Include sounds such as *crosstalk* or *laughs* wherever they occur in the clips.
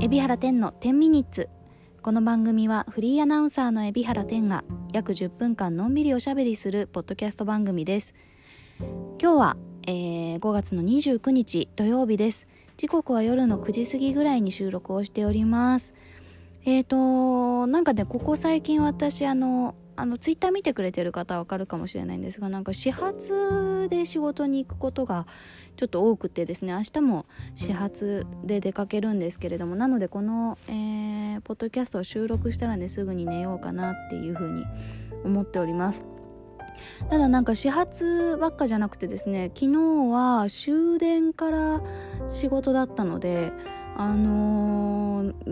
海老原天の10ミニッツ。この番組はフリーアナウンサーの海老原天が約10分間のんびりおしゃべりするポッドキャスト番組です。今日は、えー、5月の29日土曜日です。時刻は夜の9時過ぎぐらいに収録をしております。えーとなんかねここ最近私あのあのツイッター見てくれてる方はわかるかもしれないんですがなんか始発で仕事に行くことがちょっと多くてですね明日も始発で出かけるんですけれどもなのでこの、えー、ポッドキャストを収録したらねすぐに寝ようかなっていうふうに思っております。ただなんか始発ばっかじゃなくてですね昨日は終電から仕事だったのであのー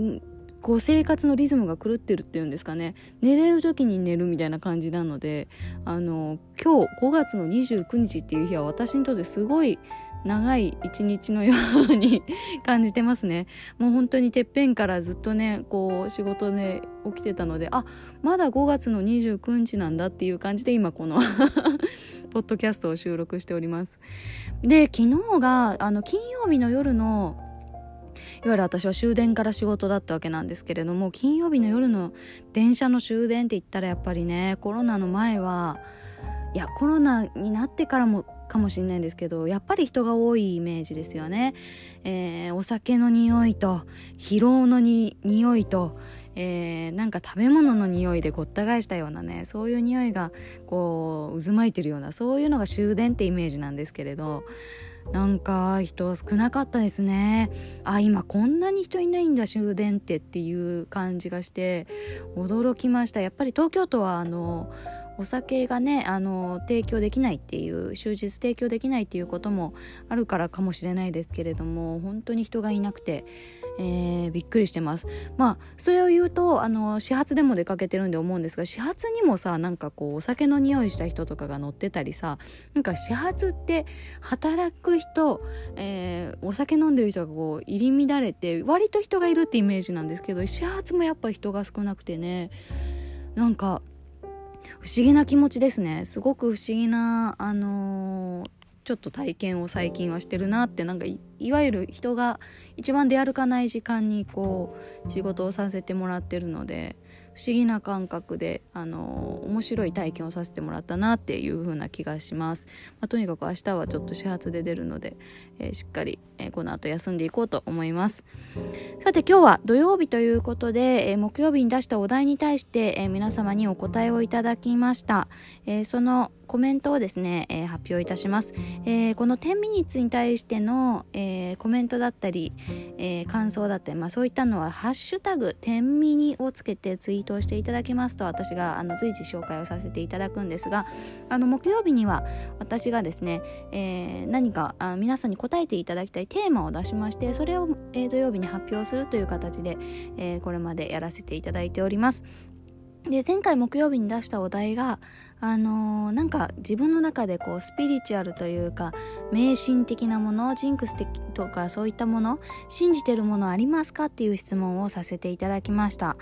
こう生活のリズムが狂ってるっていうんですかね。寝れる時に寝るみたいな感じなのであの今日5月の29日っていう日は私にとってすごい長い一日のように *laughs* 感じてますね。もう本当にてっぺんからずっとねこう仕事で起きてたのであまだ5月の29日なんだっていう感じで今この *laughs* ポッドキャストを収録しております。で昨日があの金曜日の夜のいわゆる私は終電から仕事だったわけなんですけれども金曜日の夜の電車の終電って言ったらやっぱりねコロナの前はいやコロナになってからもかもしれないんですけどやっぱり人が多いイメージですよね、えー、お酒の匂いと疲労のに匂いとえー、なんか食べ物の匂いでごった返したようなねそういう匂いがこう渦巻いてるようなそういうのが終電ってイメージなんですけれどなんか人少なかったですね。あ今こんなに人いないんだ終電ってっていう感じがして驚きました。やっぱり東京都はあのお酒がねあの提供できないっていう終日提供できないっていうこともあるからかもしれないですけれども本当に人がいなくて、えー、びっくりしてます。まあそれを言うとあの始発でも出かけてるんで思うんですが始発にもさなんかこうお酒の匂いした人とかが乗ってたりさなんか始発って働く人、えー、お酒飲んでる人がこう入り乱れて割と人がいるってイメージなんですけど始発もやっぱ人が少なくてねなんか不思議な気持ちですね。すごく不思議なあのー、ちょっと体験を最近はしてるなってなんかいわゆる人が一番出歩かない時間にこう仕事をさせてもらってるので不思議な感覚であの面白い体験をさせてもらったなっていう風な気がします、まあ、とにかく明日はちょっと始発で出るので、えー、しっかり、えー、この後休んでいこうと思います。さて今日は土曜日ということで、えー、木曜日に出したお題に対して、え皆様にお答えをいただきました、えそのコメントをですね、えー、発表いたします、えー、この10ミニッツに対しての、えー、コメントだったり、え感想だったり、まあ、そういったのは「ハッシュタグ10ミニ」をつけてツイートをしていただきますと私があの随時紹介をさせていただくんですがあの木曜日には私がですね、え何かあ皆さんに答えていただきたいテーマを出しましてそれを、え土曜日に発表するという形で、えこれまでやらせていただいております。で前回木曜日に出したお題があのー、なんか自分の中でこうスピリチュアルというか迷信的なものジンクス的とかそういったもの信じてるものありますかっていう質問をさせていただきました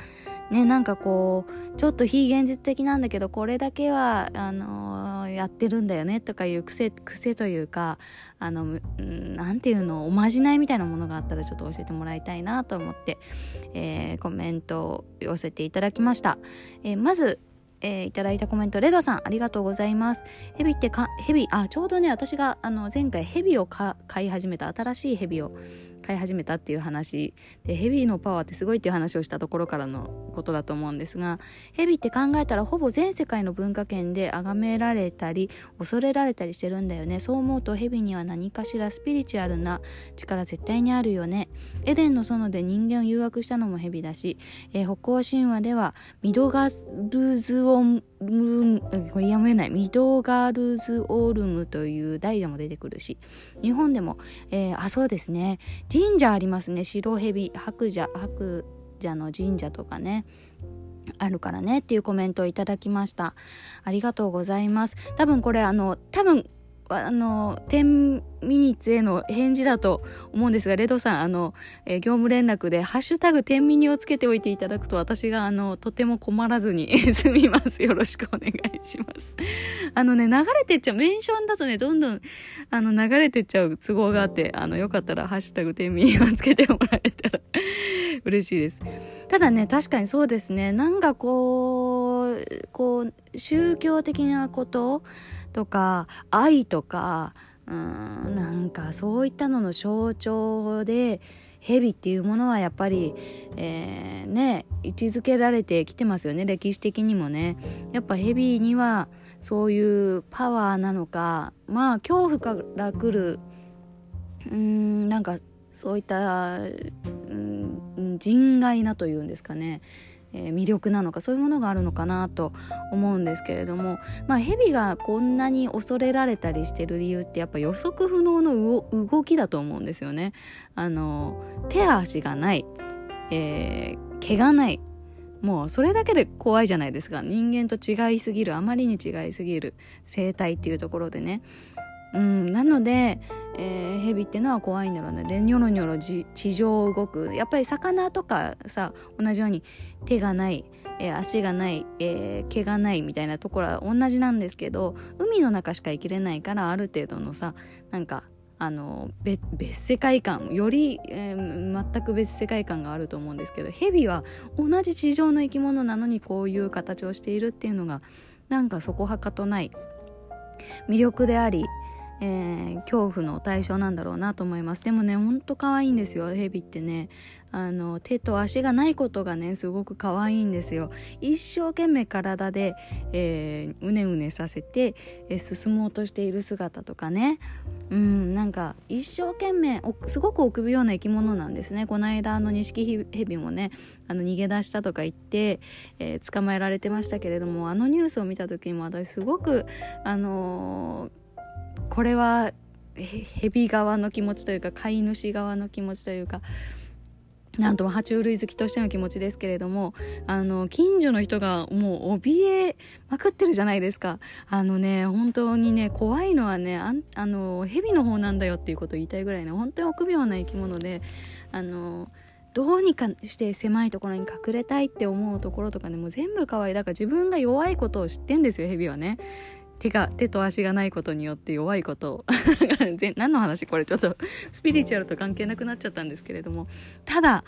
ねなんかこうちょっと非現実的なんだけどこれだけはあのー、やってるんだよねとかいう癖癖というかあの何ていうのおまじないみたいなものがあったらちょっと教えてもらいたいなと思って、えー、コメントを寄せていただきました、えー、まずえー、いただいたコメント、レドさん、ありがとうございます。ヘビってか、ヘビ、あ、ちょうどね、私が、あの、前回ヘビを飼い始めた、新しいヘビを飼い始めたっていう話でヘビのパワーってすごいっていう話をしたところからのことだと思うんですがヘビって考えたらほぼ全世界の文化圏で崇められたり恐れられたりしてるんだよね。そう思うとヘビには何かしらスピリチュアルな力絶対にあるよね。エデンの園で人間を誘惑したのもヘビだし、えー、北欧神話ではミドガルズオンムこれやめない。ミドガルズオールムという大蛇も出てくるし。日本でも、えー、あそうですね。神社ありますね。白蛇白蛇白蛇の神社とかね。あるからね。っていうコメントをいただきました。ありがとうございます。多分これあの多分あの10ミニッツへの返事だと思うんですがレドさんあの、えー、業務連絡で「ハッシュタグ10ミニ」をつけておいていただくと私があのとても困らずに *laughs* 済みます。よろしくお願いします。あのね流れてっちゃうメンションだとねどんどんあの流れてっちゃう都合があってあのよかったら「ハッシュタグ10ミニ」をつけてもらえたら *laughs* 嬉しいです。ただね確かにそうですね。なんかこうこう宗教的なこととか愛とかうんなんかそういったのの象徴で蛇っていうものはやっぱり、えー、ね位置づけられてきてますよね歴史的にもね。やっぱ蛇にはそういうパワーなのかまあ恐怖から来るうんなんかそういった、うん、人外なというんですかね。え魅力なのかそういうものがあるのかなと思うんですけれどもまあ蛇がこんなに恐れられたりしてる理由ってやっぱ予測不能の動きだと思うんですよね。あの手足がない、えー、毛がないもうそれだけで怖いじゃないですか人間と違いすぎるあまりに違いすぎる生態っていうところでね。うん、なので、えー、ヘビってのは怖いんだろうね。でニョロニョロ地上を動く。やっぱり魚とかさ同じように手がない、えー、足がない、えー、毛がないみたいなところは同じなんですけど海の中しか生きれないからある程度のさなんかあの別世界観より、えー、全く別世界観があると思うんですけどヘビは同じ地上の生き物なのにこういう形をしているっていうのがなんかそこはかとない。魅力でありえー、恐怖の対象なんだろうなと思います。でもねほんと可愛いんですよ。ヘビってね。あの手と足がないことがねすごく可愛いんですよ。一生懸命体で、えー、うねうねさせて、えー、進もうとしている姿とかね。うんなんか一生懸命すごく臆病な生き物なんですね。この間のニシキヘビもねあの逃げ出したとか言って、えー、捕まえられてましたけれどもあのニュースを見た時にも私すごくあのーこれは蛇側の気持ちというか飼い主側の気持ちというかなんとも爬虫類好きとしての気持ちですけれどもあの近所の人がもう怯えまくってるじゃないですか。あのね本当にね怖いのはねああの蛇の方なんだよっていうことを言いたいぐらいね本当に臆病な生き物であのどうにかして狭いところに隠れたいって思うところとかねもう全部可愛い。だから自分が弱いことを知ってんですよ蛇はね。手が手と足がないことによって弱いこと。*laughs* 何の話？これちょっとスピリチュアルと関係なくなっちゃったんですけれども。ただ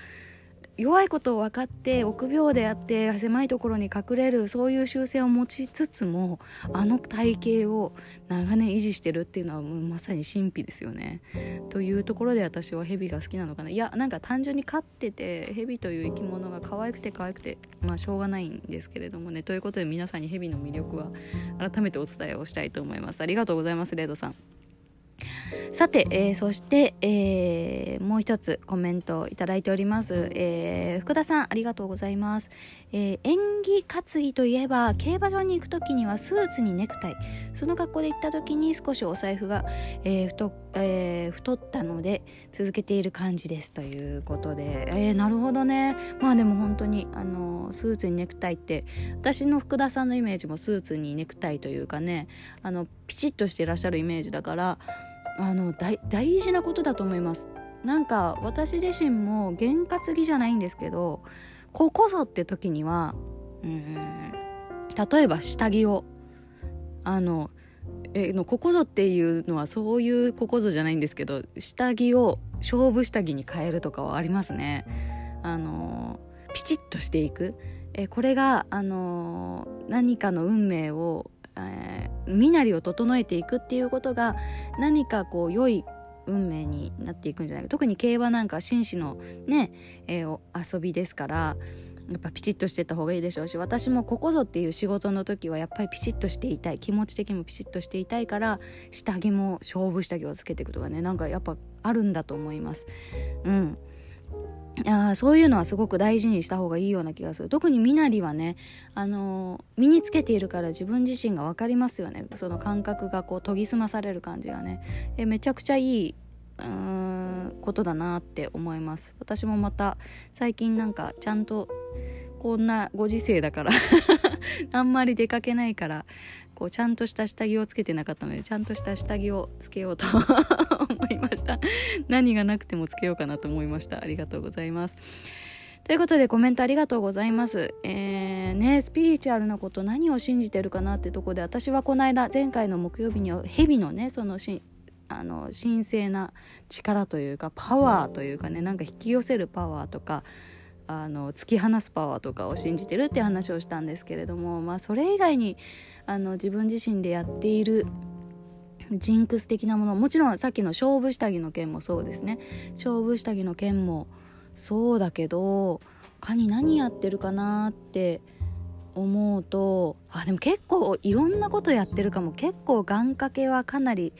弱いことを分かって臆病であって狭いところに隠れるそういう習性を持ちつつもあの体型を長年維持してるっていうのはもうまさに神秘ですよね。というところで私はヘビが好きなのかないやなんか単純に飼っててヘビという生き物が可愛くて可愛くてまあしょうがないんですけれどもねということで皆さんにヘビの魅力は改めてお伝えをしたいと思います。ありがとうございますレードさん。さて、えー、そして、えー、もう一つコメントをいただいております、えー、福田さんありがとうございます、え演技担ぎといえば競馬場に行く時にはスーツにネクタイ。その格好で行った時に少しお財布が、え太え太ったので続けている感じです。ということで、えーなるほどね。まあでも本当にあのスーツにネクタイって私の福田さんのイメージもスーツにネクタイというかねあのピチッとしてらっしゃるイメージだからあの大事なことだと思います。なんか私自身も験担ぎじゃないんですけどここぞって時にはうん例えば下着をあのえのここぞっていうのはそういうここぞじゃないんですけど下着を勝負下着に変えるとかはありますね。あのピチッとしていく。えこれがあの何かの運命をえー、身なりを整えていくっていうことが何かこう良い運命になっていくんじゃないか。特に競馬なんか紳士のね、えー、遊びですからやっぱピチッとしてた方がいいでしょうし私もここぞっていう仕事の時はやっぱりピチッとしていたい。気持ち的にもピチッとしていたいから下着も勝負下着をつけていくとかねなんかやっぱあるんだと思います。うん。あそういうのはすごく大事にした方がいいような気がする。特に身なりはね、あのー、身につけているから自分自身が分かりますよね。その感覚がこう研ぎ澄まされる感じがね。えめちゃくちゃいいうーんことだなって思います。私もまた最近なんかちゃんとこんなご時世だから *laughs* あんまり出かけないからこうちゃんとした下着をつけてなかったのでちゃんとした下着をつけようと *laughs* 思いました。何がなくてもつけようかなと思いました。ありがとうございます。ということでコメントありがとうございます。えー、ね、スピリチュアルなこと何を信じてるかなってとこで私はこの間前回の木曜日には蛇のねそのしあの神聖な力というかパワーというかねなんか引き寄せるパワーとかあの突き放すパワーとかを信じてるって話をしたんですけれども、まあ、それ以外にあの自分自身でやっているジンクス的なものもちろんさっきの勝負下着の件もそうですね。勝負下着の件もそうだけど他に何やってるかなって思うとあでも結構いろんなことやってるかも。結構願掛けはかなり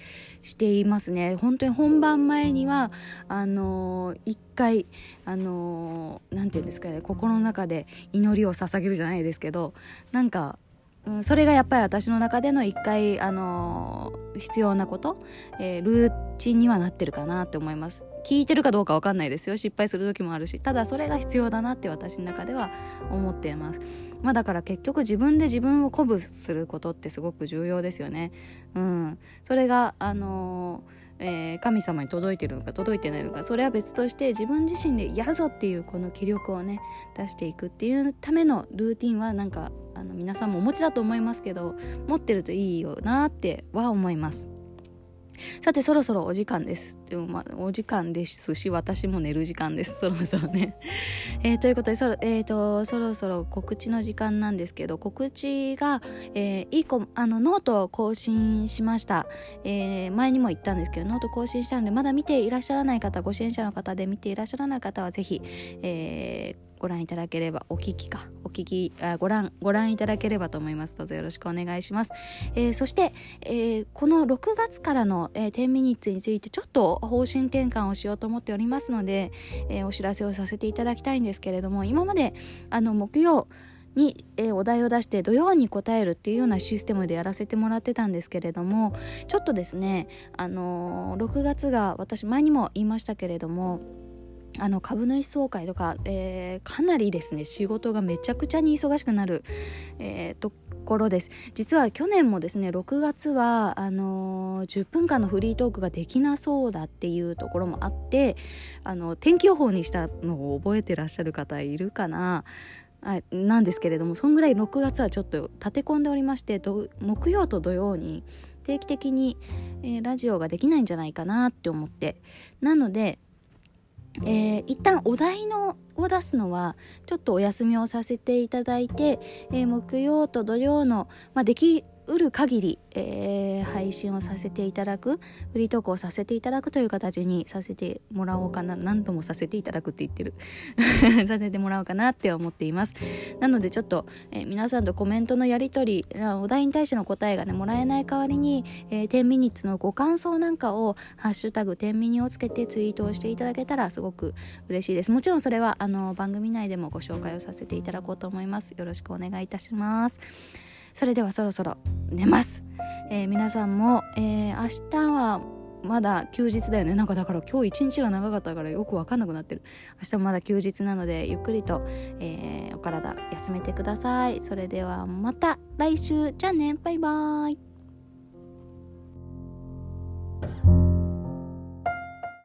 していますね。本当に本番前にはあのー、一回あの何、ー、て言うんですかね。心の中で祈りを捧げるじゃないですけどなんかうん、それがやっぱり私の中での一回、あのー、必要なこと、えー、ルーチンにはなってるかなって思います。聞いてるかどうか分かんないですよ。失敗する時もあるし。ただそれが必要だなって私の中では思っています。まあだから結局自分で自分を鼓舞することってすごく重要ですよね。うん。それがあのーえー、神様に届いてるのか届いてないのか。それは別として自分自身でやるぞっていうこの気力をね出していくっていうためのルーティンはなんかあの皆さんもお持ちだと思いますけど持ってるといいよなっては思います。さてそろそろお時間です。でもまあ、お時間ですし私も寝る時間です。そろそろね。*laughs* えー、ということでそろ,、えーと、そろそろ告知の時間なんですけど告知が、えー、いい子あのノートを更新しました、えー、前にも言ったんですけどノート更新したのでまだ見ていらっしゃらない方ご支援者の方で見ていらっしゃらない方はぜひ、えーご覧いただければお聞きか。お聞きあご覧ご覧いただければと思います。どうぞよろしくお願いします、えー、そして、えー、この6月からの、えー、10ミニッツについてちょっと方針転換をしようと思っておりますので、えー、お知らせをさせていただきたいんですけれども今まであの木曜に、えー、お題を出して土曜に答えるっていうようなシステムでやらせてもらってたんですけれどもちょっとですねあのー、6月が私前にも言いましたけれどもあの株主総会とか、えー、かなりですね仕事がめちゃくちゃに忙しくなる、えー、ところです。実は去年もですね6月はあのー、10分間のフリートークができなそうだっていうところもあってあの天気予報にしたのを覚えてらっしゃる方いるかな。あなんですけれどもそんぐらい6月はちょっと立て込んでおりまして木曜と土曜に定期的に、えー、ラジオができないんじゃないかなって思って。なのでえー、一旦お題のを出すのはちょっとお休みをさせていただいて、えー、木曜と土曜の、まあ、できうる限り、えー、配信をさせていただくフリートークをさせていただくという形にさせてもらおうかな何度もさせていただくって言ってる。*laughs* させてもらおうかなって思っています。なのでちょっと、えー、皆さんとコメントのやり取りお題に対しての答えがねもらえない代わりに、えー、10ミニッツのご感想なんかを「ハッシュタグ10ミニ」をつけてツイートをしていただけたらすごく嬉しいです。もちろんそれはあの番組内でもご紹介をさせていただこうと思います。よろしくお願いいたします。それではそろそろ寝ます、えー、皆さんも、えー、明日はまだ休日だよね。なんかだから今日一日が長かったからよく分かんなくなってる。明日もまだ休日なのでゆっくりと、えー、お体休めてください。それではまた来週。じゃあね。バイバーイ。